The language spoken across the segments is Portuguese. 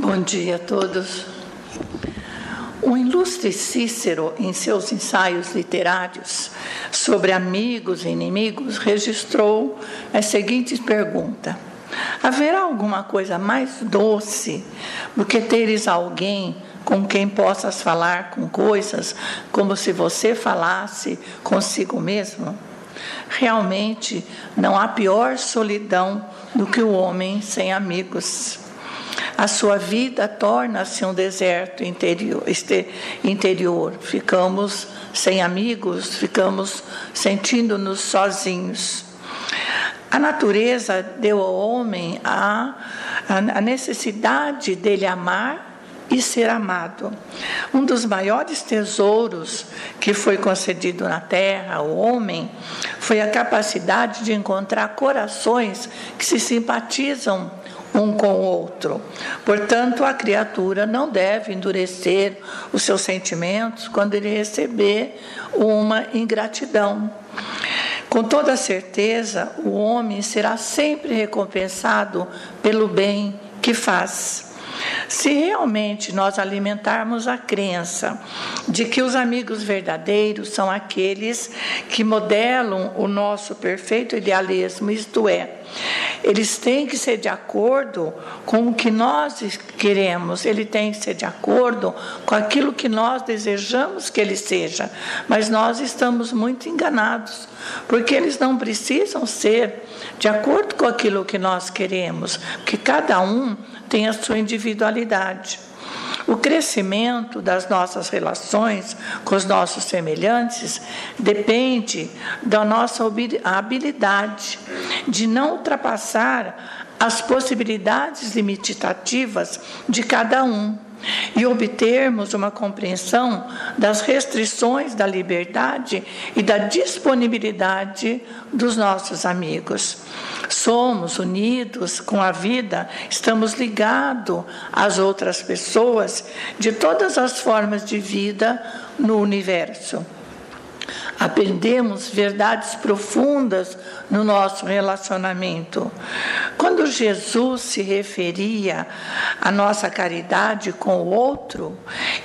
Bom dia a todos. O ilustre Cícero, em seus ensaios literários sobre amigos e inimigos, registrou a seguinte pergunta: Haverá alguma coisa mais doce do que teres alguém com quem possas falar com coisas como se você falasse consigo mesmo? Realmente não há pior solidão do que o homem sem amigos a sua vida torna-se um deserto interior, interior. Ficamos sem amigos, ficamos sentindo-nos sozinhos. A natureza deu ao homem a, a necessidade dele amar e ser amado. Um dos maiores tesouros que foi concedido na terra ao homem foi a capacidade de encontrar corações que se simpatizam um com o outro. Portanto, a criatura não deve endurecer os seus sentimentos quando ele receber uma ingratidão. Com toda certeza, o homem será sempre recompensado pelo bem que faz. Se realmente nós alimentarmos a crença de que os amigos verdadeiros são aqueles que modelam o nosso perfeito idealismo, isto é, eles têm que ser de acordo com o que nós queremos, ele tem que ser de acordo com aquilo que nós desejamos que ele seja. Mas nós estamos muito enganados, porque eles não precisam ser de acordo com aquilo que nós queremos, porque cada um tem a sua individualidade. O crescimento das nossas relações com os nossos semelhantes depende da nossa habilidade de não ultrapassar as possibilidades limitativas de cada um e obtermos uma compreensão das restrições da liberdade e da disponibilidade dos nossos amigos. Somos unidos com a vida, estamos ligados às outras pessoas de todas as formas de vida no universo aprendemos verdades profundas no nosso relacionamento. Quando Jesus se referia à nossa caridade com o outro,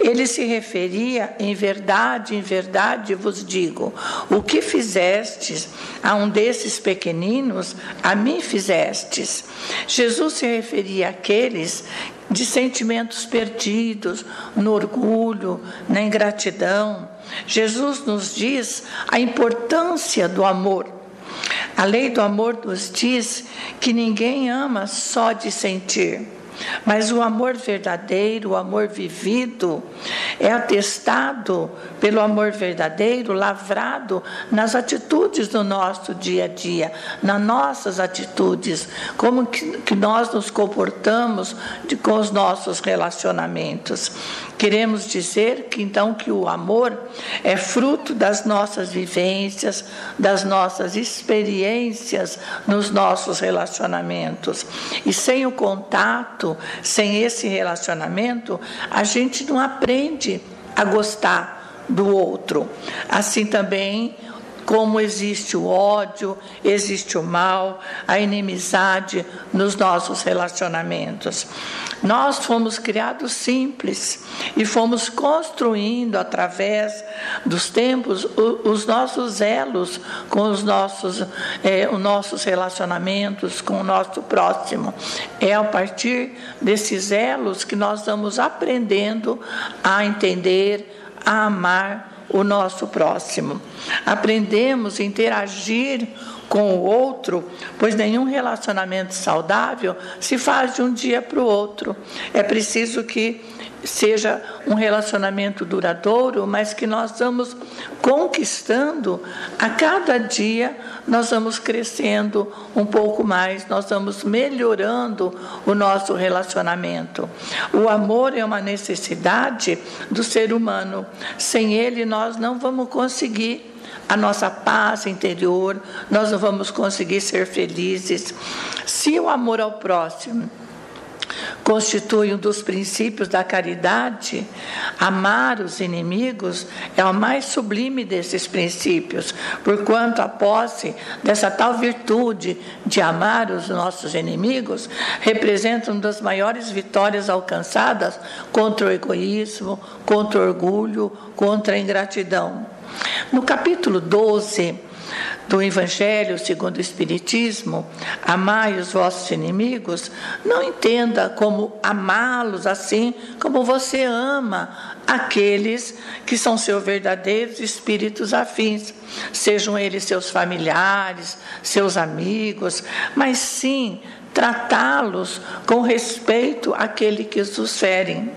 ele se referia em verdade, em verdade vos digo, o que fizestes a um desses pequeninos, a mim fizestes. Jesus se referia àqueles de sentimentos perdidos, no orgulho, na ingratidão. Jesus nos diz a importância do amor. A lei do amor nos diz que ninguém ama só de sentir. Mas o amor verdadeiro, o amor vivido, é atestado pelo amor verdadeiro, lavrado nas atitudes do nosso dia a dia, nas nossas atitudes, como que, nós nos comportamos de, com os nossos relacionamentos. Queremos dizer que então que o amor é fruto das nossas vivências, das nossas experiências nos nossos relacionamentos. E sem o contato, sem esse relacionamento, a gente não aprende a gostar do outro. Assim também como existe o ódio, existe o mal, a inimizade nos nossos relacionamentos. Nós fomos criados simples e fomos construindo através dos tempos os nossos elos com os nossos, é, os nossos relacionamentos com o nosso próximo. É a partir desses elos que nós vamos aprendendo a entender, a amar o nosso próximo. Aprendemos a interagir com o outro, pois nenhum relacionamento saudável se faz de um dia para o outro. É preciso que seja um relacionamento duradouro, mas que nós vamos conquistando a cada dia, nós vamos crescendo um pouco mais, nós vamos melhorando o nosso relacionamento. O amor é uma necessidade do ser humano. Sem ele nós não vamos conseguir a nossa paz interior, nós não vamos conseguir ser felizes. Se o amor ao próximo constitui um dos princípios da caridade, amar os inimigos é o mais sublime desses princípios, porquanto a posse dessa tal virtude de amar os nossos inimigos representa uma das maiores vitórias alcançadas contra o egoísmo, contra o orgulho, contra a ingratidão. No capítulo 12, do Evangelho segundo o Espiritismo, amai os vossos inimigos, não entenda como amá-los assim como você ama aqueles que são seus verdadeiros espíritos afins, sejam eles seus familiares, seus amigos, mas sim tratá-los com respeito àquele que os ferem.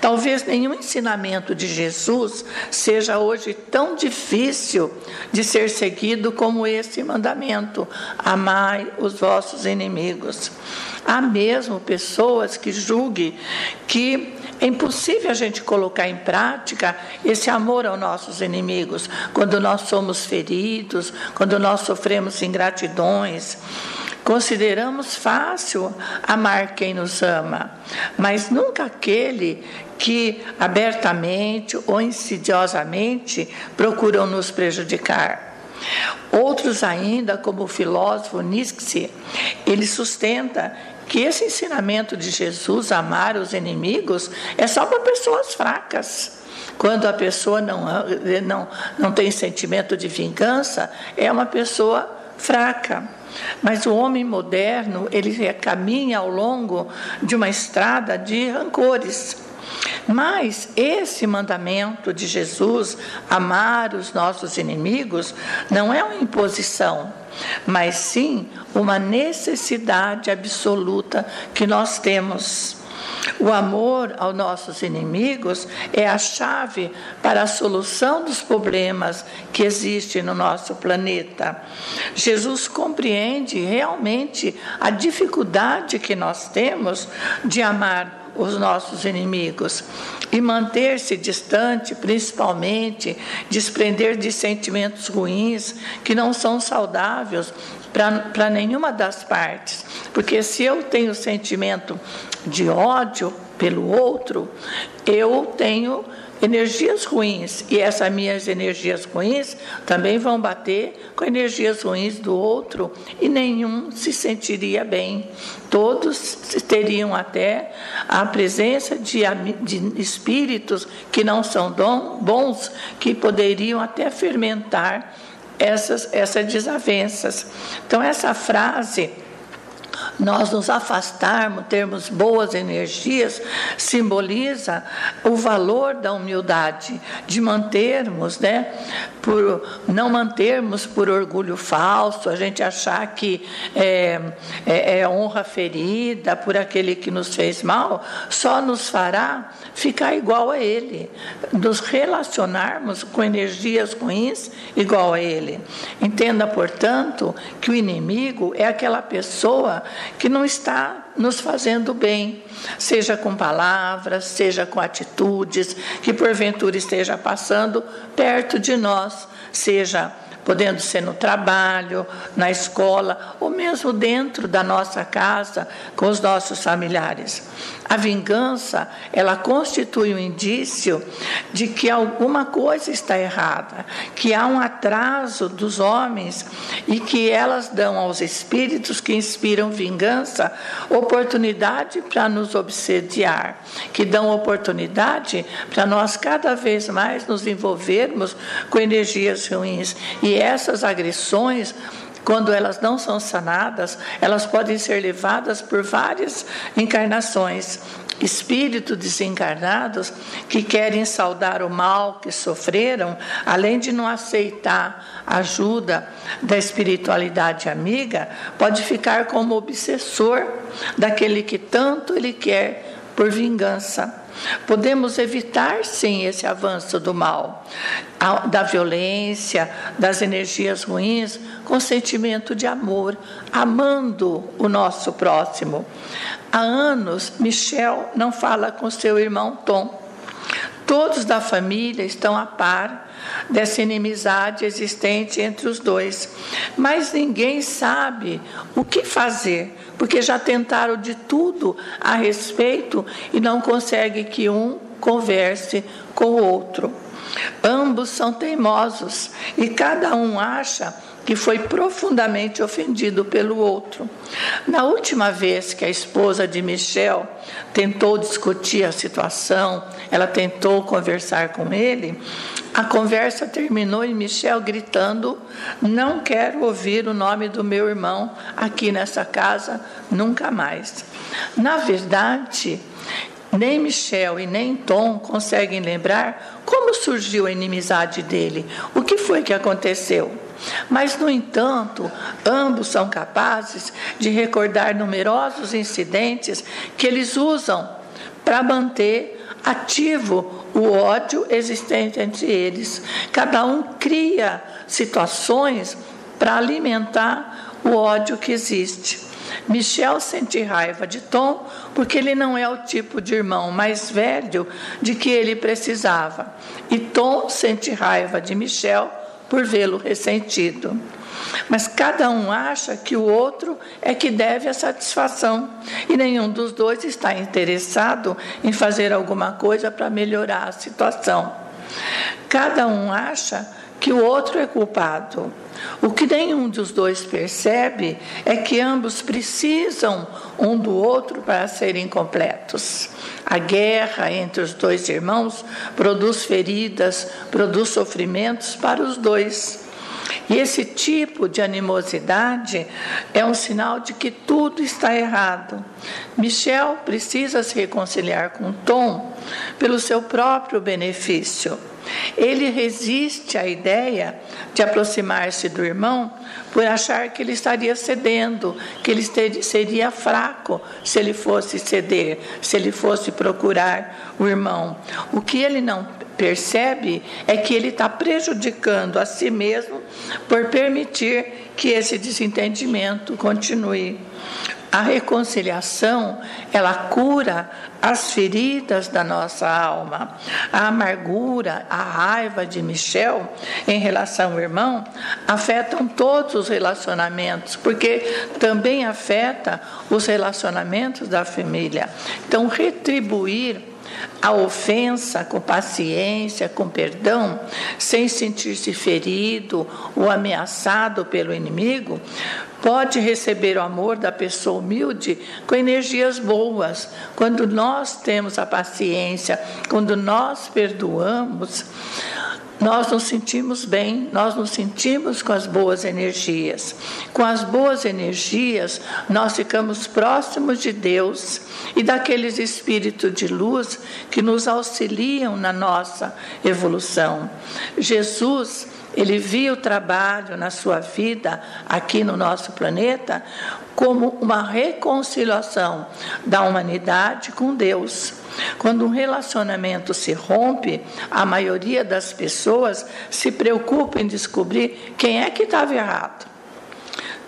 Talvez nenhum ensinamento de Jesus seja hoje tão difícil de ser seguido como esse mandamento: amai os vossos inimigos. Há mesmo pessoas que julguem que é impossível a gente colocar em prática esse amor aos nossos inimigos quando nós somos feridos, quando nós sofremos ingratidões. Consideramos fácil amar quem nos ama, mas nunca aquele que abertamente ou insidiosamente procuram nos prejudicar. Outros ainda, como o filósofo Nietzsche, ele sustenta que esse ensinamento de Jesus, amar os inimigos, é só para pessoas fracas. Quando a pessoa não, não, não tem sentimento de vingança, é uma pessoa fraca. Mas o homem moderno, ele caminha ao longo de uma estrada de rancores. Mas esse mandamento de Jesus, amar os nossos inimigos, não é uma imposição, mas sim uma necessidade absoluta que nós temos. O amor aos nossos inimigos é a chave para a solução dos problemas que existem no nosso planeta. Jesus compreende realmente a dificuldade que nós temos de amar os nossos inimigos e manter-se distante, principalmente, desprender de sentimentos ruins que não são saudáveis para nenhuma das partes. Porque se eu tenho sentimento de ódio pelo outro, eu tenho energias ruins. E essas minhas energias ruins também vão bater com energias ruins do outro e nenhum se sentiria bem. Todos teriam até a presença de, de espíritos que não são bons, que poderiam até fermentar essas, essas desavenças. Então, essa frase nós nos afastarmos, termos boas energias, simboliza o valor da humildade, de mantermos, né, por não mantermos por orgulho falso, a gente achar que é, é, é honra ferida por aquele que nos fez mal, só nos fará ficar igual a ele, nos relacionarmos com energias ruins igual a ele. Entenda, portanto, que o inimigo é aquela pessoa que não está nos fazendo bem, seja com palavras, seja com atitudes, que porventura esteja passando perto de nós, seja podendo ser no trabalho, na escola ou mesmo dentro da nossa casa com os nossos familiares. A vingança, ela constitui um indício de que alguma coisa está errada, que há um atraso dos homens e que elas dão aos espíritos que inspiram vingança oportunidade para nos obsediar, que dão oportunidade para nós cada vez mais nos envolvermos com energias ruins. E essas agressões quando elas não são sanadas, elas podem ser levadas por várias encarnações. Espíritos desencarnados que querem saudar o mal que sofreram, além de não aceitar a ajuda da espiritualidade amiga, pode ficar como obsessor daquele que tanto ele quer por vingança. Podemos evitar, sim, esse avanço do mal, da violência, das energias ruins, com sentimento de amor, amando o nosso próximo. Há anos, Michel não fala com seu irmão Tom. Todos da família estão a par dessa inimizade existente entre os dois, mas ninguém sabe o que fazer, porque já tentaram de tudo a respeito e não consegue que um converse com o outro. Ambos são teimosos e cada um acha que foi profundamente ofendido pelo outro. Na última vez que a esposa de Michel tentou discutir a situação, ela tentou conversar com ele, a conversa terminou em Michel gritando: Não quero ouvir o nome do meu irmão aqui nessa casa nunca mais. Na verdade, nem Michel e nem Tom conseguem lembrar como surgiu a inimizade dele, o que foi que aconteceu. Mas, no entanto, ambos são capazes de recordar numerosos incidentes que eles usam para manter ativo o ódio existente entre eles. Cada um cria situações para alimentar o ódio que existe. Michel sente raiva de Tom porque ele não é o tipo de irmão mais velho de que ele precisava. E Tom sente raiva de Michel por vê-lo ressentido. Mas cada um acha que o outro é que deve a satisfação e nenhum dos dois está interessado em fazer alguma coisa para melhorar a situação. Cada um acha que o outro é culpado. O que nenhum dos dois percebe é que ambos precisam um do outro para serem completos. A guerra entre os dois irmãos produz feridas, produz sofrimentos para os dois. E esse tipo de animosidade é um sinal de que tudo está errado. Michel precisa se reconciliar com Tom pelo seu próprio benefício. Ele resiste à ideia de aproximar-se do irmão por achar que ele estaria cedendo, que ele seria fraco se ele fosse ceder, se ele fosse procurar o irmão. O que ele não percebe é que ele está prejudicando a si mesmo por permitir que esse desentendimento continue. A reconciliação, ela cura as feridas da nossa alma. A amargura, a raiva de Michel em relação ao irmão afetam todos os relacionamentos, porque também afeta os relacionamentos da família. Então, retribuir a ofensa com paciência, com perdão, sem sentir-se ferido ou ameaçado pelo inimigo, pode receber o amor da pessoa humilde com energias boas. Quando nós temos a paciência, quando nós perdoamos, nós nos sentimos bem, nós nos sentimos com as boas energias. Com as boas energias, nós ficamos próximos de Deus e daqueles espíritos de luz que nos auxiliam na nossa evolução. Jesus ele viu o trabalho na sua vida aqui no nosso planeta como uma reconciliação da humanidade com Deus. Quando um relacionamento se rompe, a maioria das pessoas se preocupa em descobrir quem é que estava errado.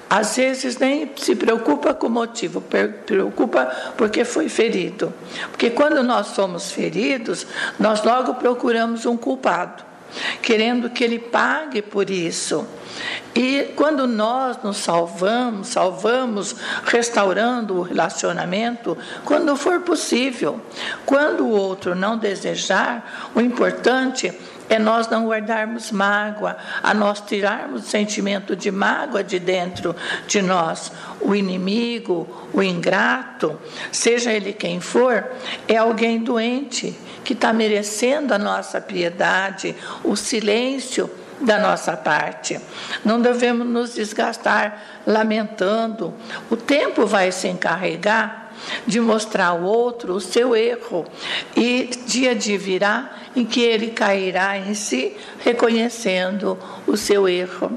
Às vezes nem se preocupa com o motivo, preocupa porque foi ferido. Porque quando nós somos feridos, nós logo procuramos um culpado querendo que Ele pague por isso. E quando nós nos salvamos, salvamos restaurando o relacionamento, quando for possível. Quando o outro não desejar, o importante é nós não guardarmos mágoa, a nós tirarmos o sentimento de mágoa de dentro de nós. O inimigo, o ingrato, seja ele quem for, é alguém doente que está merecendo a nossa piedade, o silêncio da nossa parte. Não devemos nos desgastar lamentando. O tempo vai se encarregar de mostrar ao outro o seu erro. E dia de virá em que ele cairá em si reconhecendo o seu erro.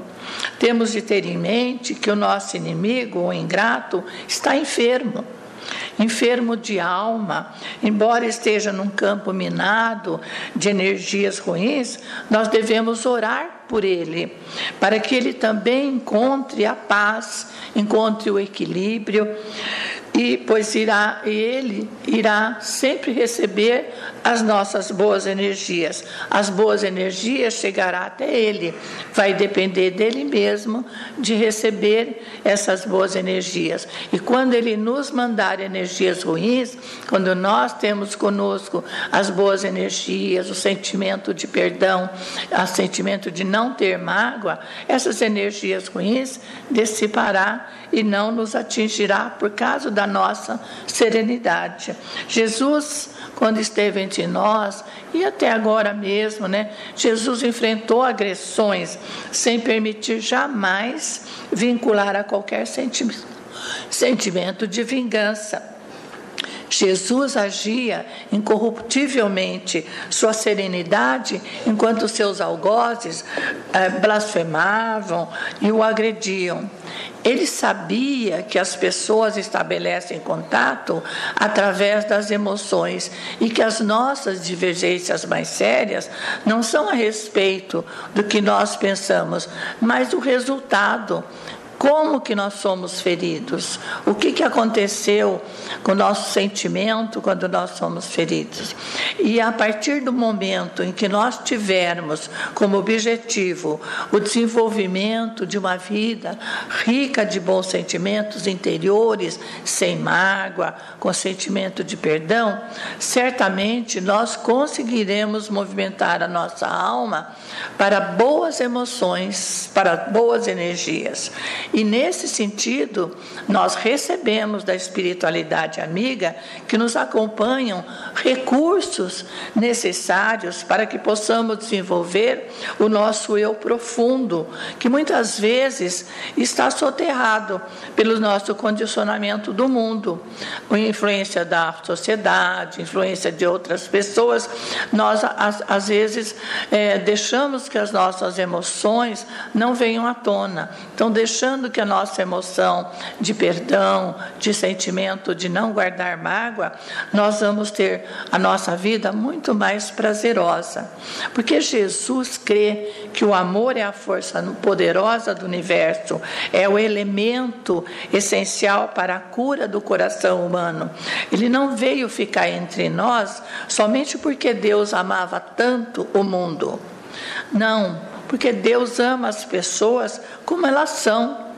Temos de ter em mente que o nosso inimigo, o ingrato, está enfermo. Enfermo de alma, embora esteja num campo minado de energias ruins, nós devemos orar por ele, para que ele também encontre a paz, encontre o equilíbrio e pois irá ele irá sempre receber as nossas boas energias. As boas energias chegará até ele. Vai depender dele mesmo de receber essas boas energias. E quando ele nos mandar energias ruins, quando nós temos conosco as boas energias, o sentimento de perdão, o sentimento de não ter mágoa, essas energias ruins dissipará e não nos atingirá por causa da nossa serenidade. Jesus, quando esteve entre nós, e até agora mesmo, né, Jesus enfrentou agressões sem permitir jamais vincular a qualquer sentimento, sentimento de vingança. Jesus agia incorruptivelmente, sua serenidade, enquanto seus algozes eh, blasfemavam e o agrediam. Ele sabia que as pessoas estabelecem contato através das emoções e que as nossas divergências mais sérias não são a respeito do que nós pensamos, mas o resultado como que nós somos feridos? O que, que aconteceu com o nosso sentimento quando nós somos feridos? E a partir do momento em que nós tivermos como objetivo o desenvolvimento de uma vida rica de bons sentimentos interiores, sem mágoa, com sentimento de perdão, certamente nós conseguiremos movimentar a nossa alma para boas emoções, para boas energias. E nesse sentido, nós recebemos da espiritualidade amiga que nos acompanham recursos necessários para que possamos desenvolver o nosso eu profundo, que muitas vezes está soterrado pelo nosso condicionamento do mundo, a influência da sociedade, influência de outras pessoas. Nós, às, às vezes, é, deixamos que as nossas emoções não venham à tona. Então, deixando que a nossa emoção de perdão, de sentimento de não guardar mágoa, nós vamos ter a nossa vida muito mais prazerosa. Porque Jesus crê que o amor é a força poderosa do universo, é o elemento essencial para a cura do coração humano. Ele não veio ficar entre nós somente porque Deus amava tanto o mundo. Não, porque Deus ama as pessoas como elas são,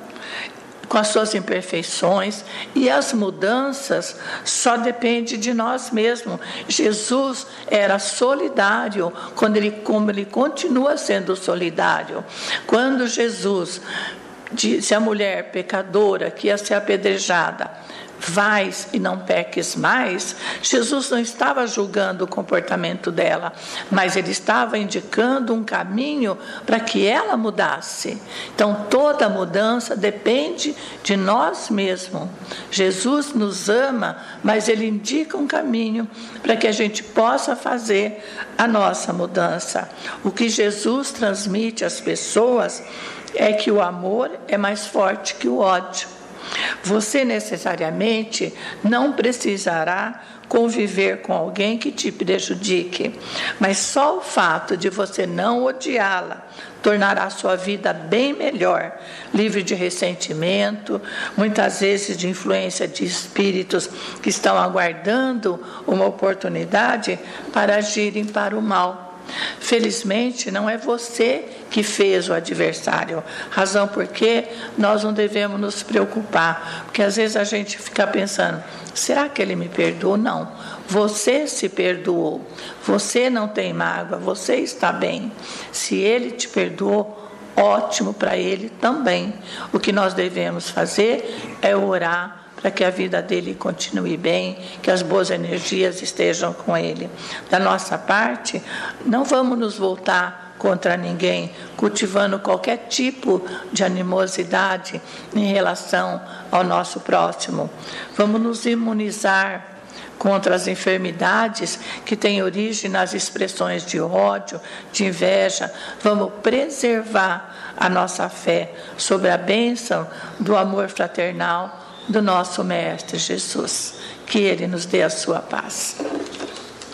com as suas imperfeições, e as mudanças só dependem de nós mesmos. Jesus era solidário, quando ele, como ele continua sendo solidário. Quando Jesus disse à mulher pecadora que ia ser apedrejada, vais e não peques mais, Jesus não estava julgando o comportamento dela, mas ele estava indicando um caminho para que ela mudasse. Então, toda mudança depende de nós mesmos. Jesus nos ama, mas ele indica um caminho para que a gente possa fazer a nossa mudança. O que Jesus transmite às pessoas é que o amor é mais forte que o ódio. Você necessariamente não precisará conviver com alguém que te prejudique, mas só o fato de você não odiá-la tornará sua vida bem melhor, livre de ressentimento, muitas vezes de influência de espíritos que estão aguardando uma oportunidade para agirem para o mal. Felizmente, não é você que fez o adversário, razão porque nós não devemos nos preocupar, porque às vezes a gente fica pensando: será que ele me perdoou? Não. Você se perdoou, você não tem mágoa, você está bem. Se ele te perdoou, ótimo para ele também. O que nós devemos fazer é orar para que a vida dele continue bem, que as boas energias estejam com ele. Da nossa parte, não vamos nos voltar contra ninguém, cultivando qualquer tipo de animosidade em relação ao nosso próximo. Vamos nos imunizar contra as enfermidades que têm origem nas expressões de ódio, de inveja. Vamos preservar a nossa fé sobre a bênção do amor fraternal do nosso Mestre Jesus. Que Ele nos dê a sua paz.